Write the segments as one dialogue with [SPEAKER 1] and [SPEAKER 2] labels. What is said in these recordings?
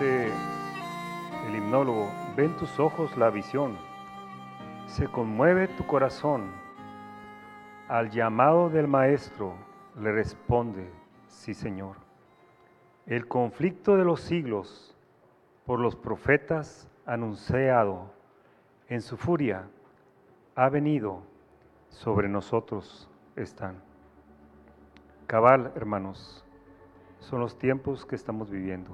[SPEAKER 1] El himnólogo, ven tus ojos la visión, se conmueve tu corazón, al llamado del Maestro le responde, sí Señor. El conflicto de los siglos por los profetas anunciado en su furia ha venido, sobre nosotros están. Cabal, hermanos, son los tiempos que estamos viviendo,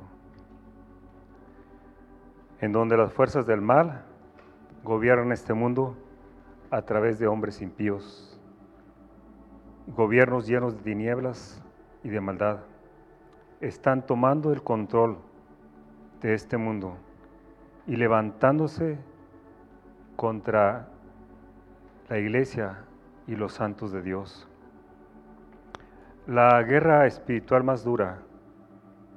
[SPEAKER 1] en donde las fuerzas del mal gobiernan este mundo a través de hombres impíos, gobiernos llenos de tinieblas y de maldad, están tomando el control de este mundo y levantándose contra la iglesia y los santos de Dios. La guerra espiritual más dura,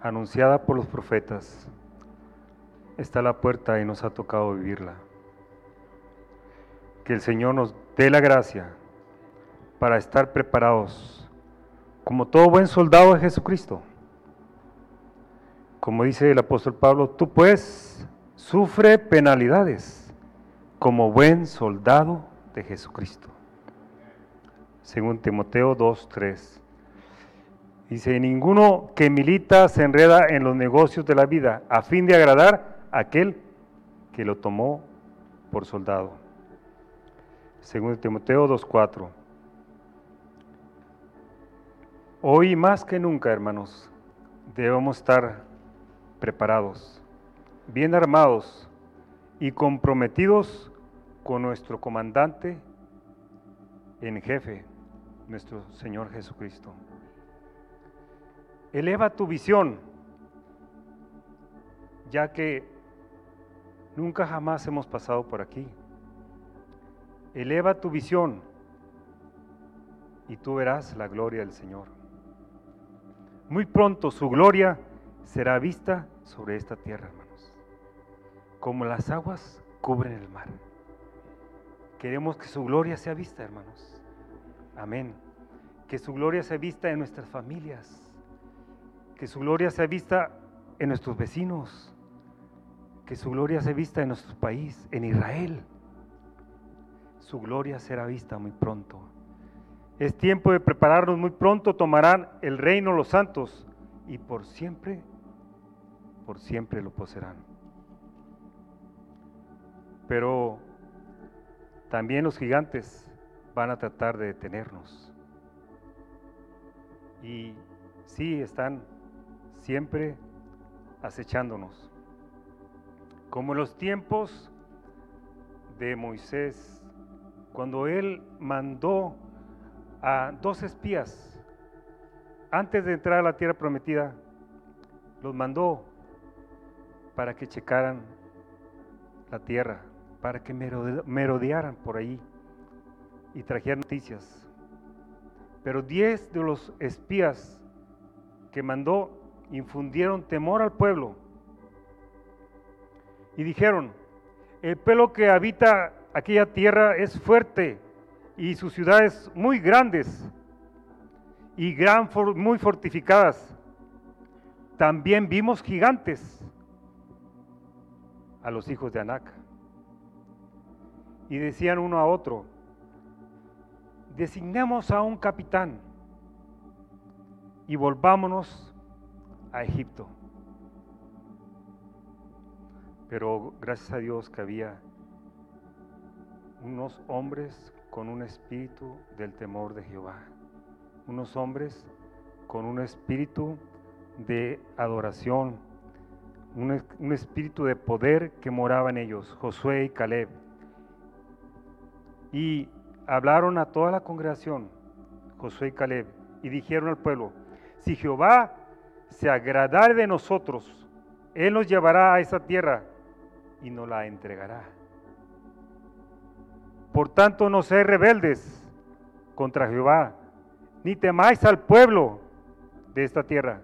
[SPEAKER 1] anunciada por los profetas, está la puerta y nos ha tocado vivirla. Que el Señor nos dé la gracia para estar preparados como todo buen soldado de Jesucristo. Como dice el apóstol Pablo, tú pues sufre penalidades como buen soldado de Jesucristo. Según Timoteo 2.3. Dice, ninguno que milita se enreda en los negocios de la vida a fin de agradar aquel que lo tomó por soldado. Según Timoteo 2.4. Hoy más que nunca, hermanos, debemos estar preparados, bien armados y comprometidos con nuestro comandante en jefe, nuestro Señor Jesucristo. Eleva tu visión, ya que nunca jamás hemos pasado por aquí. Eleva tu visión y tú verás la gloria del Señor. Muy pronto su gloria será vista sobre esta tierra, hermanos, como las aguas cubren el mar. Queremos que su gloria sea vista, hermanos. Amén. Que su gloria sea vista en nuestras familias. Que su gloria sea vista en nuestros vecinos. Que su gloria sea vista en nuestro país, en Israel. Su gloria será vista muy pronto. Es tiempo de prepararnos muy pronto. Tomarán el reino los santos y por siempre, por siempre lo poseerán. Pero también los gigantes van a tratar de detenernos. Y sí, están siempre acechándonos. Como en los tiempos de Moisés, cuando él mandó a dos espías, antes de entrar a la tierra prometida, los mandó para que checaran la tierra para que merodearan por ahí y trajeran noticias. Pero diez de los espías que mandó infundieron temor al pueblo y dijeron, el pueblo que habita aquella tierra es fuerte y sus ciudades muy grandes y gran, muy fortificadas. También vimos gigantes a los hijos de Anac y decían uno a otro, designemos a un capitán y volvámonos a Egipto. Pero gracias a Dios que había unos hombres con un espíritu del temor de Jehová, unos hombres con un espíritu de adoración, un, un espíritu de poder que moraba en ellos, Josué y Caleb. Y hablaron a toda la congregación, Josué y Caleb, y dijeron al pueblo, si Jehová se agradare de nosotros, Él nos llevará a esa tierra y nos la entregará. Por tanto, no seáis rebeldes contra Jehová, ni temáis al pueblo de esta tierra,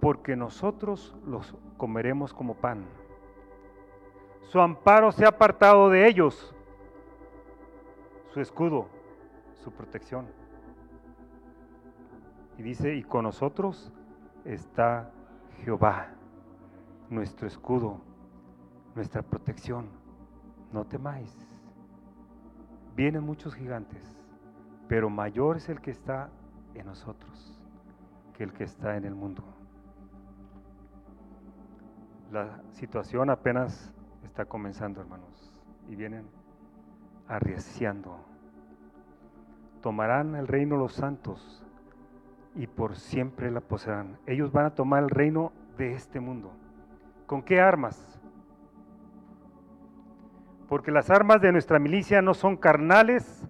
[SPEAKER 1] porque nosotros los comeremos como pan. Su amparo se ha apartado de ellos su escudo, su protección. Y dice, y con nosotros está Jehová, nuestro escudo, nuestra protección. No temáis. Vienen muchos gigantes, pero mayor es el que está en nosotros que el que está en el mundo. La situación apenas está comenzando, hermanos, y vienen arriesgando. Tomarán el reino los santos y por siempre la poseerán. Ellos van a tomar el reino de este mundo. ¿Con qué armas? Porque las armas de nuestra milicia no son carnales,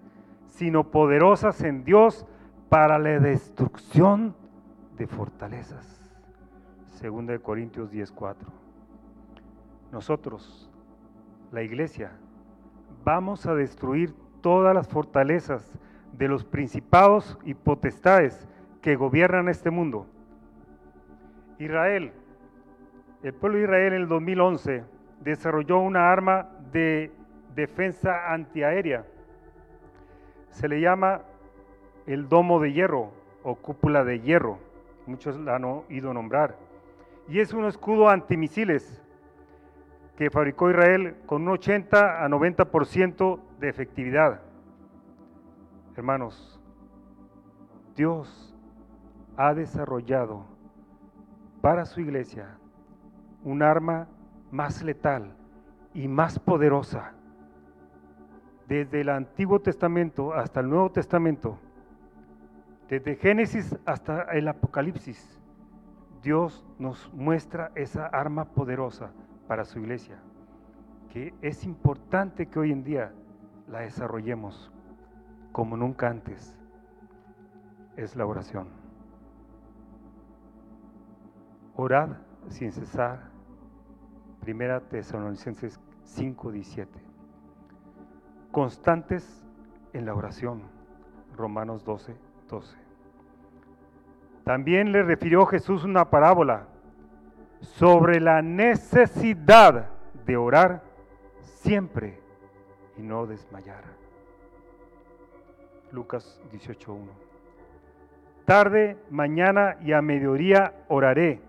[SPEAKER 1] sino poderosas en Dios para la destrucción de fortalezas. Segunda de Corintios 10:4. Nosotros, la iglesia, vamos a destruir todas las fortalezas de los principados y potestades que gobiernan este mundo. Israel, el pueblo de Israel en el 2011 desarrolló una arma de defensa antiaérea. Se le llama el domo de hierro o cúpula de hierro. Muchos la han oído nombrar. Y es un escudo antimisiles que fabricó Israel con un 80 a 90% de efectividad. Hermanos, Dios ha desarrollado para su iglesia un arma más letal y más poderosa. Desde el Antiguo Testamento hasta el Nuevo Testamento, desde Génesis hasta el Apocalipsis, Dios nos muestra esa arma poderosa para su iglesia, que es importante que hoy en día la desarrollemos como nunca antes, es la oración. Orad sin cesar. Primera Tesalonicenses 5:17. Constantes en la oración. Romanos 12, 12. También le refirió Jesús una parábola sobre la necesidad de orar siempre y no desmayar. Lucas 18.1. Tarde, mañana y a mediodía oraré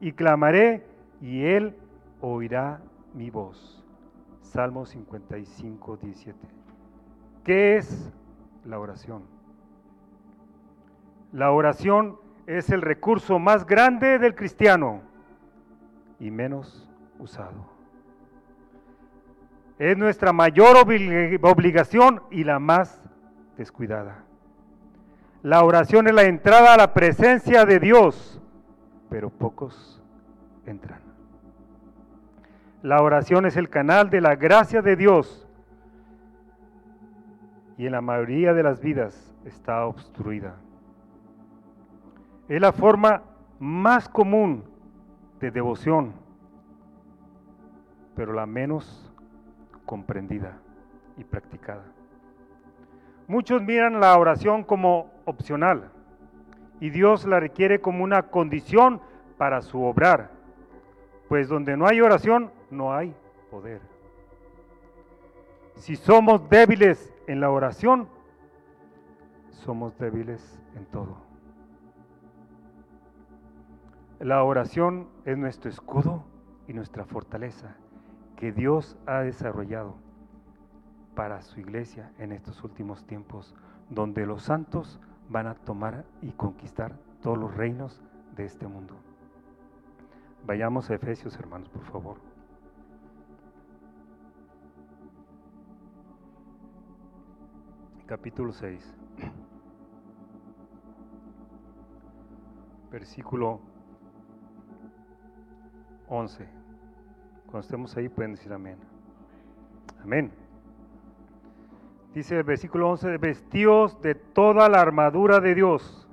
[SPEAKER 1] y clamaré y Él oirá mi voz. Salmo 55.17. ¿Qué es la oración? La oración es el recurso más grande del cristiano y menos usado. Es nuestra mayor obligación y la más descuidada. La oración es la entrada a la presencia de Dios, pero pocos entran. La oración es el canal de la gracia de Dios y en la mayoría de las vidas está obstruida. Es la forma más común de devoción, pero la menos comprendida y practicada. Muchos miran la oración como opcional y Dios la requiere como una condición para su obrar, pues donde no hay oración no hay poder. Si somos débiles en la oración, somos débiles en todo. La oración es nuestro escudo y nuestra fortaleza que Dios ha desarrollado para su iglesia en estos últimos tiempos, donde los santos van a tomar y conquistar todos los reinos de este mundo. Vayamos a Efesios, hermanos, por favor. Capítulo 6. Versículo 11. Cuando estemos ahí pueden decir amén. Amén. Dice el versículo 11, vestíos de toda la armadura de Dios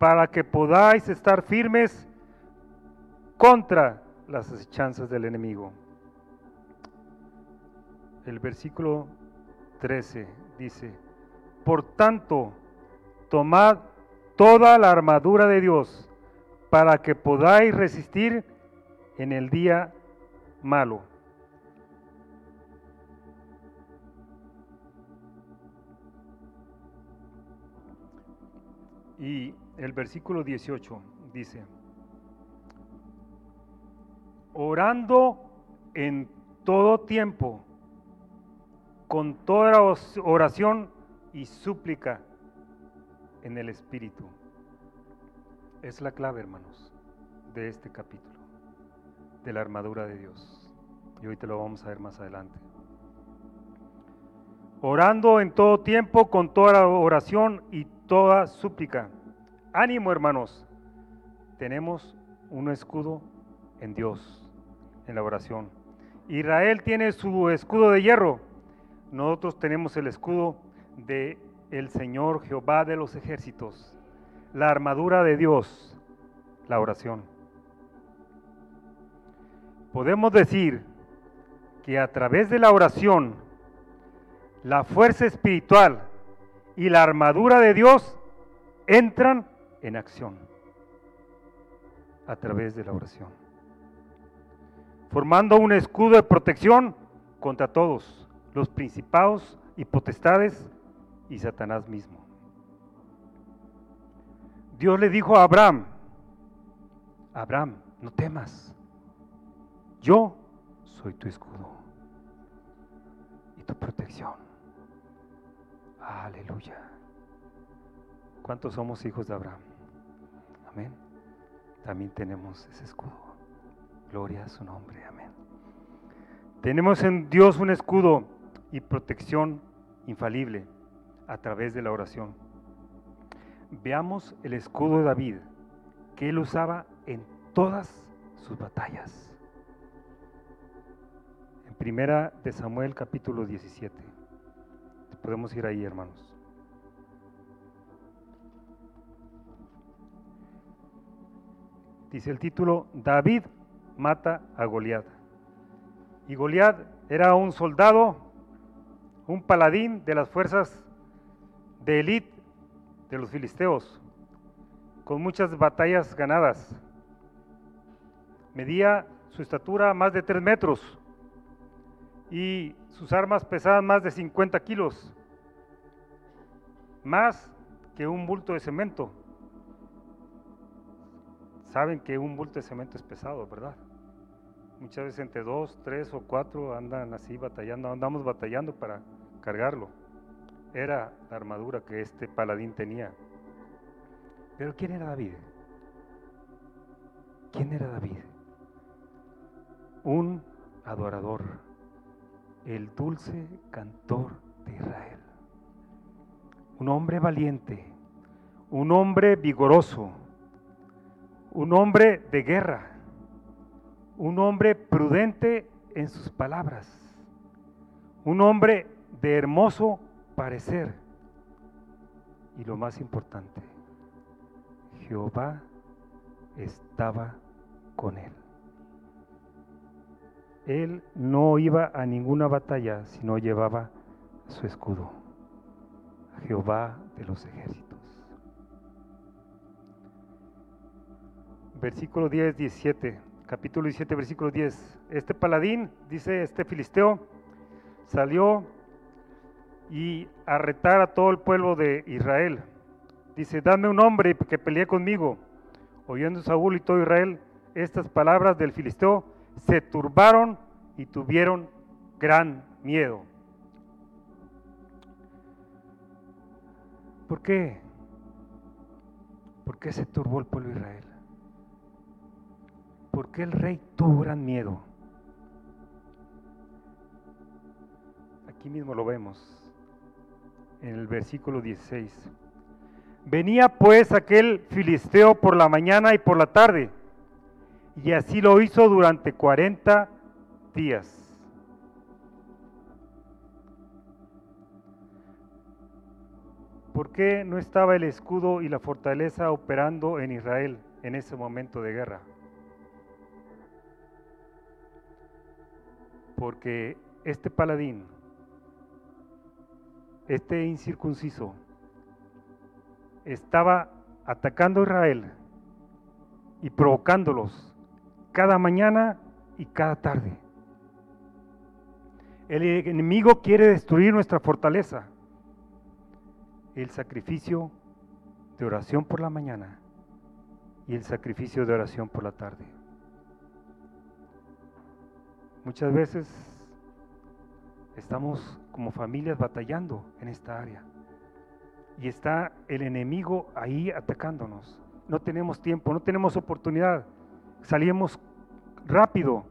[SPEAKER 1] para que podáis estar firmes contra las acechanzas del enemigo. El versículo 13 dice, por tanto, tomad toda la armadura de Dios para que podáis resistir en el día malo. Y el versículo 18 dice, orando en todo tiempo, con toda oración y súplica en el Espíritu. Es la clave, hermanos, de este capítulo, de la armadura de Dios. Y hoy te lo vamos a ver más adelante. Orando en todo tiempo, con toda oración y toda súplica. Ánimo, hermanos. Tenemos un escudo en Dios, en la oración. Israel tiene su escudo de hierro. Nosotros tenemos el escudo de el Señor Jehová de los ejércitos, la armadura de Dios, la oración. Podemos decir que a través de la oración, la fuerza espiritual y la armadura de Dios entran en acción a través de la oración, formando un escudo de protección contra todos los principados y potestades y Satanás mismo. Dios le dijo a Abraham, Abraham, no temas, yo soy tu escudo y tu protección. Aleluya. ¿Cuántos somos hijos de Abraham? Amén. También tenemos ese escudo. Gloria a su nombre. Amén. Tenemos en Dios un escudo y protección infalible a través de la oración. Veamos el escudo de David que él usaba en todas sus batallas. En primera de Samuel capítulo 17. Podemos ir ahí, hermanos. Dice el título, David mata a Goliat. Y Goliat era un soldado, un paladín de las fuerzas de élite de los filisteos, con muchas batallas ganadas. Medía su estatura más de tres metros y sus armas pesaban más de 50 kilos, más que un bulto de cemento. Saben que un bulto de cemento es pesado, ¿verdad? Muchas veces entre dos, tres o cuatro andan así batallando, andamos batallando para cargarlo era la armadura que este paladín tenía. Pero ¿quién era David? ¿Quién era David? Un adorador, el dulce cantor de Israel. Un hombre valiente, un hombre vigoroso, un hombre de guerra, un hombre prudente en sus palabras, un hombre de hermoso parecer. Y lo más importante, Jehová estaba con él. Él no iba a ninguna batalla si no llevaba su escudo. Jehová de los ejércitos. Versículo 10, 17. Capítulo 17, versículo 10. Este paladín, dice este filisteo, salió y a retar a todo el pueblo de Israel. Dice, dame un hombre que pelee conmigo. Oyendo Saúl y todo Israel estas palabras del filisteo, se turbaron y tuvieron gran miedo. ¿Por qué? ¿Por qué se turbó el pueblo de Israel? ¿Por qué el rey tuvo gran miedo? Aquí mismo lo vemos en el versículo 16. Venía pues aquel filisteo por la mañana y por la tarde, y así lo hizo durante 40 días. ¿Por qué no estaba el escudo y la fortaleza operando en Israel en ese momento de guerra? Porque este paladín este incircunciso estaba atacando a Israel y provocándolos cada mañana y cada tarde. El enemigo quiere destruir nuestra fortaleza. El sacrificio de oración por la mañana y el sacrificio de oración por la tarde. Muchas veces estamos como familias batallando en esta área y está el enemigo ahí atacándonos. No tenemos tiempo, no tenemos oportunidad. Salimos rápido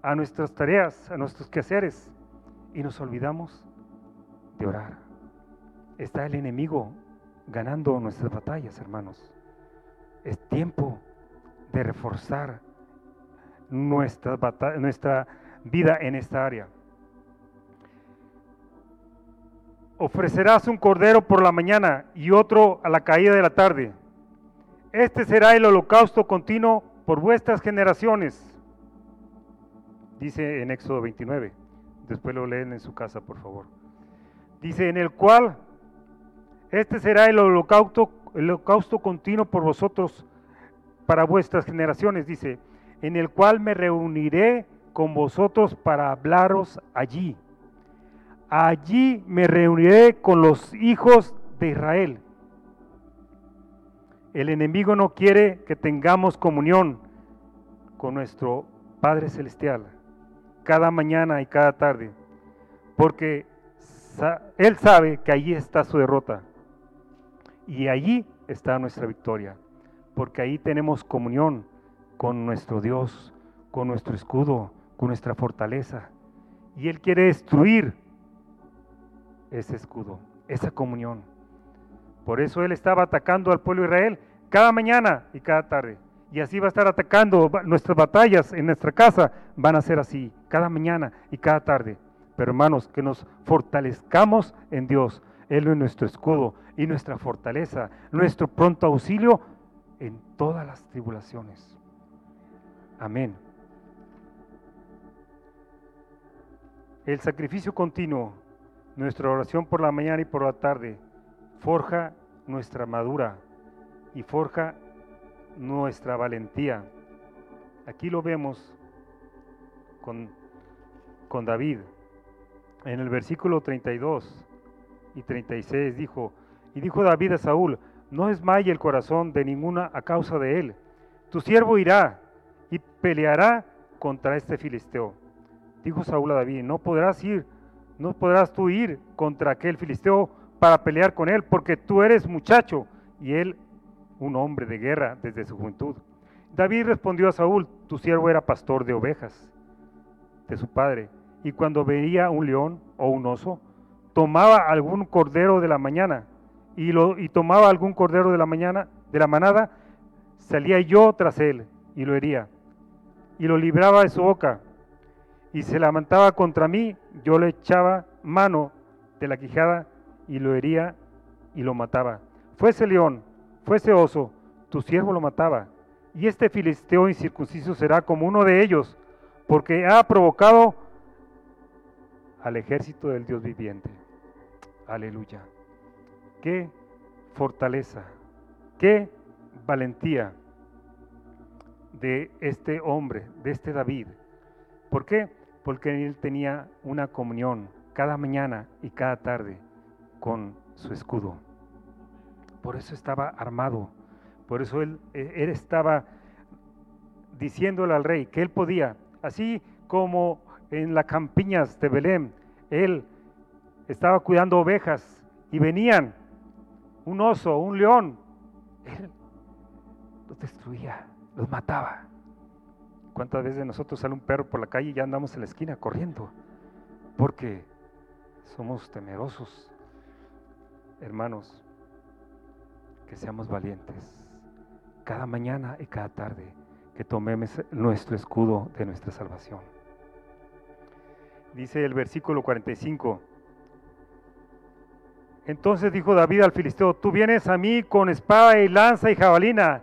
[SPEAKER 1] a nuestras tareas, a nuestros quehaceres y nos olvidamos de orar. Está el enemigo ganando nuestras batallas, hermanos. Es tiempo de reforzar nuestra, nuestra vida en esta área. Ofrecerás un cordero por la mañana y otro a la caída de la tarde. Este será el holocausto continuo por vuestras generaciones. Dice en Éxodo 29. Después lo leen en su casa, por favor. Dice, en el cual este será el holocausto, el holocausto continuo por vosotros para vuestras generaciones. Dice, en el cual me reuniré con vosotros para hablaros allí. Allí me reuniré con los hijos de Israel. El enemigo no quiere que tengamos comunión con nuestro Padre Celestial cada mañana y cada tarde, porque Él sabe que allí está su derrota y allí está nuestra victoria, porque ahí tenemos comunión con nuestro Dios, con nuestro escudo, con nuestra fortaleza. Y Él quiere destruir ese escudo, esa comunión. Por eso Él estaba atacando al pueblo de Israel cada mañana y cada tarde. Y así va a estar atacando nuestras batallas en nuestra casa. Van a ser así, cada mañana y cada tarde. Pero hermanos, que nos fortalezcamos en Dios. Él es nuestro escudo y nuestra fortaleza, nuestro pronto auxilio en todas las tribulaciones. Amén. El sacrificio continuo, nuestra oración por la mañana y por la tarde, forja nuestra madura y forja nuestra valentía. Aquí lo vemos con, con David. En el versículo 32 y 36 dijo, y dijo David a Saúl, no desmaye el corazón de ninguna a causa de él. Tu siervo irá y peleará contra este filisteo. Dijo Saúl a David, no podrás ir, no podrás tú ir contra aquel filisteo para pelear con él, porque tú eres muchacho y él un hombre de guerra desde su juventud. David respondió a Saúl, tu siervo era pastor de ovejas de su padre, y cuando veía un león o un oso, tomaba algún cordero de la mañana, y, lo, tomaba algún cordero de la mañana, de la manada, salía yo tras él y lo hería y lo libraba de su boca, y se levantaba contra mí, yo le echaba mano de la quijada y lo hería y lo mataba. Fuese león, fuese oso, tu siervo lo mataba. Y este filisteo incircunciso será como uno de ellos, porque ha provocado al ejército del Dios viviente. Aleluya. Qué fortaleza, qué valentía de este hombre, de este David. ¿Por qué? Porque él tenía una comunión cada mañana y cada tarde con su escudo. Por eso estaba armado. Por eso él, eh, él estaba diciéndole al rey que él podía, así como en las campiñas de Belén, él estaba cuidando ovejas y venían un oso, un león, él los destruía los mataba. ¿Cuántas veces nosotros sale un perro por la calle y ya andamos en la esquina corriendo? Porque somos temerosos. Hermanos, que seamos valientes cada mañana y cada tarde, que tomemos nuestro escudo de nuestra salvación. Dice el versículo 45. Entonces dijo David al filisteo, tú vienes a mí con espada y lanza y jabalina,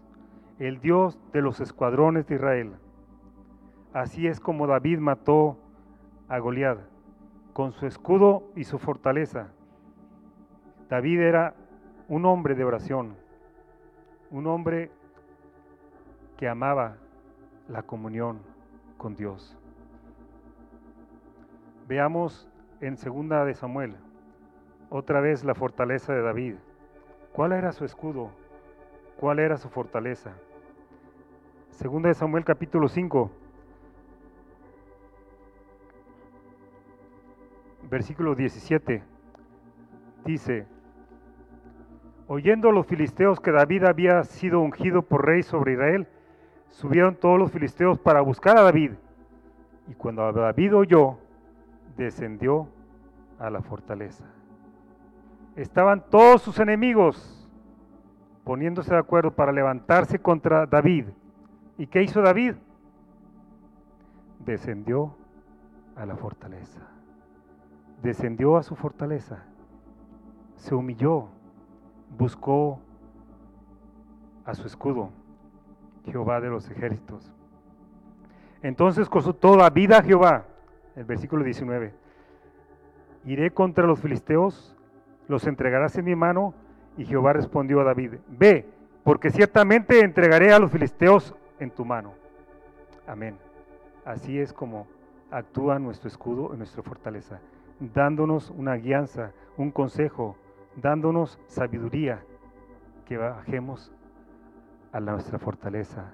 [SPEAKER 1] el Dios de los escuadrones de Israel. Así es como David mató a Goliat con su escudo y su fortaleza. David era un hombre de oración, un hombre que amaba la comunión con Dios. Veamos en segunda de Samuel otra vez la fortaleza de David. ¿Cuál era su escudo? ¿Cuál era su fortaleza? Segunda de Samuel capítulo 5, versículo 17, dice, oyendo los filisteos que David había sido ungido por rey sobre Israel, subieron todos los filisteos para buscar a David. Y cuando David oyó, descendió a la fortaleza estaban todos sus enemigos poniéndose de acuerdo para levantarse contra David. ¿Y qué hizo David? Descendió a la fortaleza. Descendió a su fortaleza. Se humilló. Buscó a su escudo, Jehová de los ejércitos. Entonces consultó David a Jehová, el versículo 19. Iré contra los filisteos los entregarás en mi mano. Y Jehová respondió a David, ve, porque ciertamente entregaré a los filisteos en tu mano. Amén. Así es como actúa nuestro escudo y nuestra fortaleza, dándonos una guianza, un consejo, dándonos sabiduría, que bajemos a nuestra fortaleza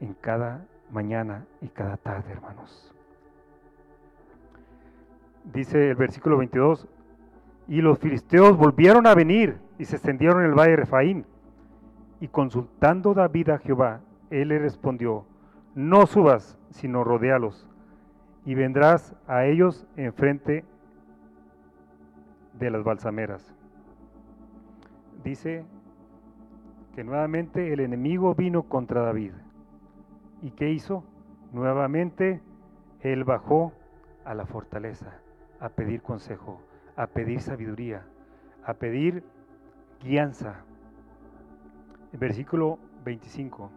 [SPEAKER 1] en cada mañana y cada tarde, hermanos. Dice el versículo 22, y los filisteos volvieron a venir y se extendieron en el valle de Refaín. Y consultando David a Jehová, él le respondió, no subas, sino rodealos, y vendrás a ellos enfrente de las balsameras. Dice que nuevamente el enemigo vino contra David. ¿Y qué hizo? Nuevamente él bajó a la fortaleza a pedir consejo a pedir sabiduría, a pedir guianza. El versículo 25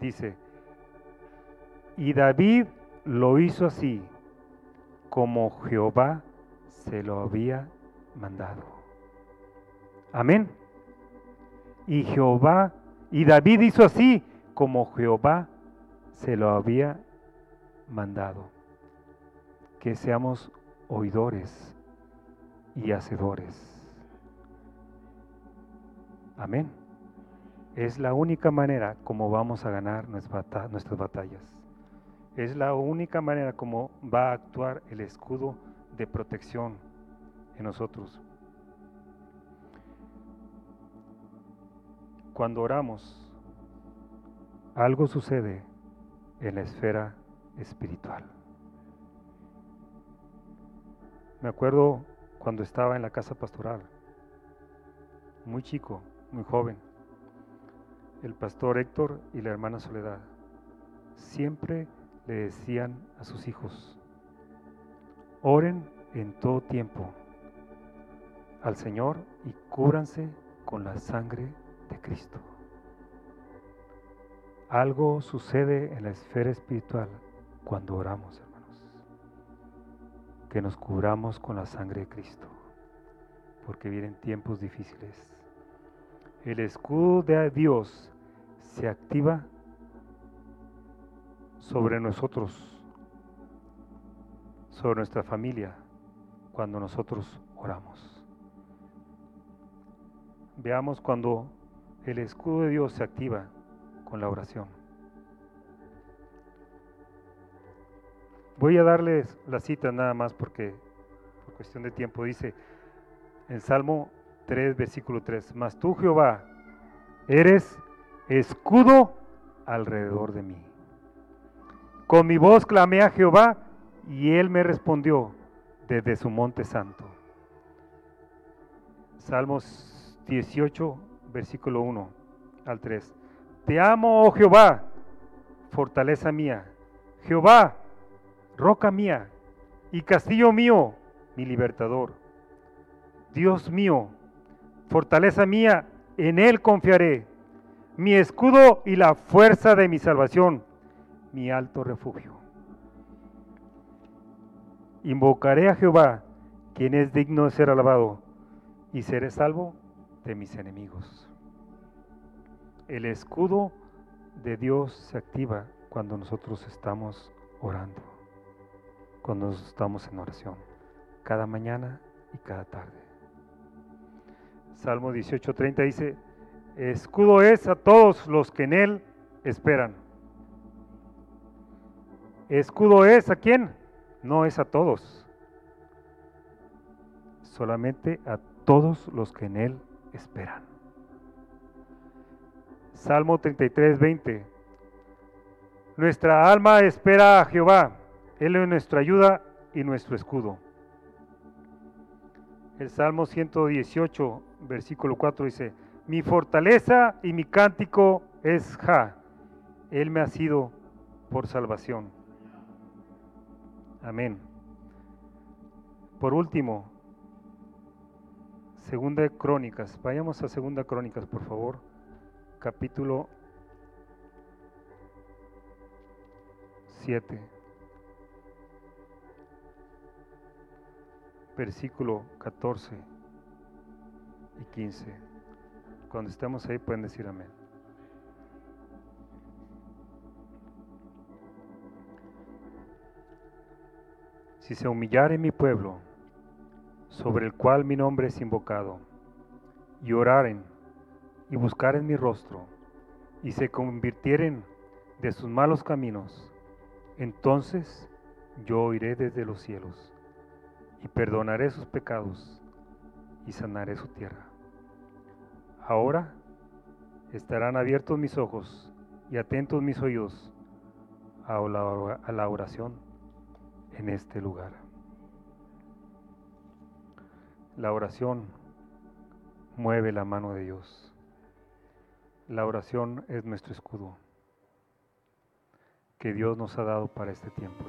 [SPEAKER 1] dice, y David lo hizo así, como Jehová se lo había mandado. Amén. Y Jehová, y David hizo así, como Jehová se lo había mandado. Que seamos oidores y hacedores. Amén. Es la única manera como vamos a ganar nuestras batallas. Es la única manera como va a actuar el escudo de protección en nosotros. Cuando oramos, algo sucede en la esfera espiritual. Me acuerdo cuando estaba en la casa pastoral, muy chico, muy joven. El pastor Héctor y la hermana Soledad siempre le decían a sus hijos, oren en todo tiempo al Señor y cúbranse con la sangre de Cristo. Algo sucede en la esfera espiritual cuando oramos que nos cubramos con la sangre de Cristo, porque vienen tiempos difíciles. El escudo de Dios se activa sobre nosotros, sobre nuestra familia, cuando nosotros oramos. Veamos cuando el escudo de Dios se activa con la oración. Voy a darles la cita nada más porque por cuestión de tiempo dice en Salmo 3, versículo 3, mas tú Jehová eres escudo alrededor de mí. Con mi voz clamé a Jehová y él me respondió desde su monte santo. Salmos 18, versículo 1 al 3. Te amo, oh Jehová, fortaleza mía. Jehová, roca mía y castillo mío, mi libertador. Dios mío, fortaleza mía, en Él confiaré, mi escudo y la fuerza de mi salvación, mi alto refugio. Invocaré a Jehová, quien es digno de ser alabado, y seré salvo de mis enemigos. El escudo de Dios se activa cuando nosotros estamos orando, cuando estamos en oración, cada mañana y cada tarde. Salmo 18:30 dice, escudo es a todos los que en él esperan. Escudo es a quién? No es a todos, solamente a todos los que en él esperan. Salmo 33, 20. Nuestra alma espera a Jehová, Él es nuestra ayuda y nuestro escudo. El Salmo 118, versículo 4 dice, mi fortaleza y mi cántico es Ja, Él me ha sido por salvación. Amén. Por último, Segunda de Crónicas. Vayamos a Segunda Crónicas, por favor. Capítulo 7. Versículo 14 y 15. Cuando estemos ahí pueden decir amén. Si se humillare mi pueblo, sobre el cual mi nombre es invocado, y oraren y buscaren mi rostro, y se convirtieren de sus malos caminos, entonces yo oiré desde los cielos, y perdonaré sus pecados, y sanaré su tierra. Ahora estarán abiertos mis ojos y atentos mis oídos a la oración en este lugar. La oración mueve la mano de Dios. La oración es nuestro escudo que Dios nos ha dado para este tiempo.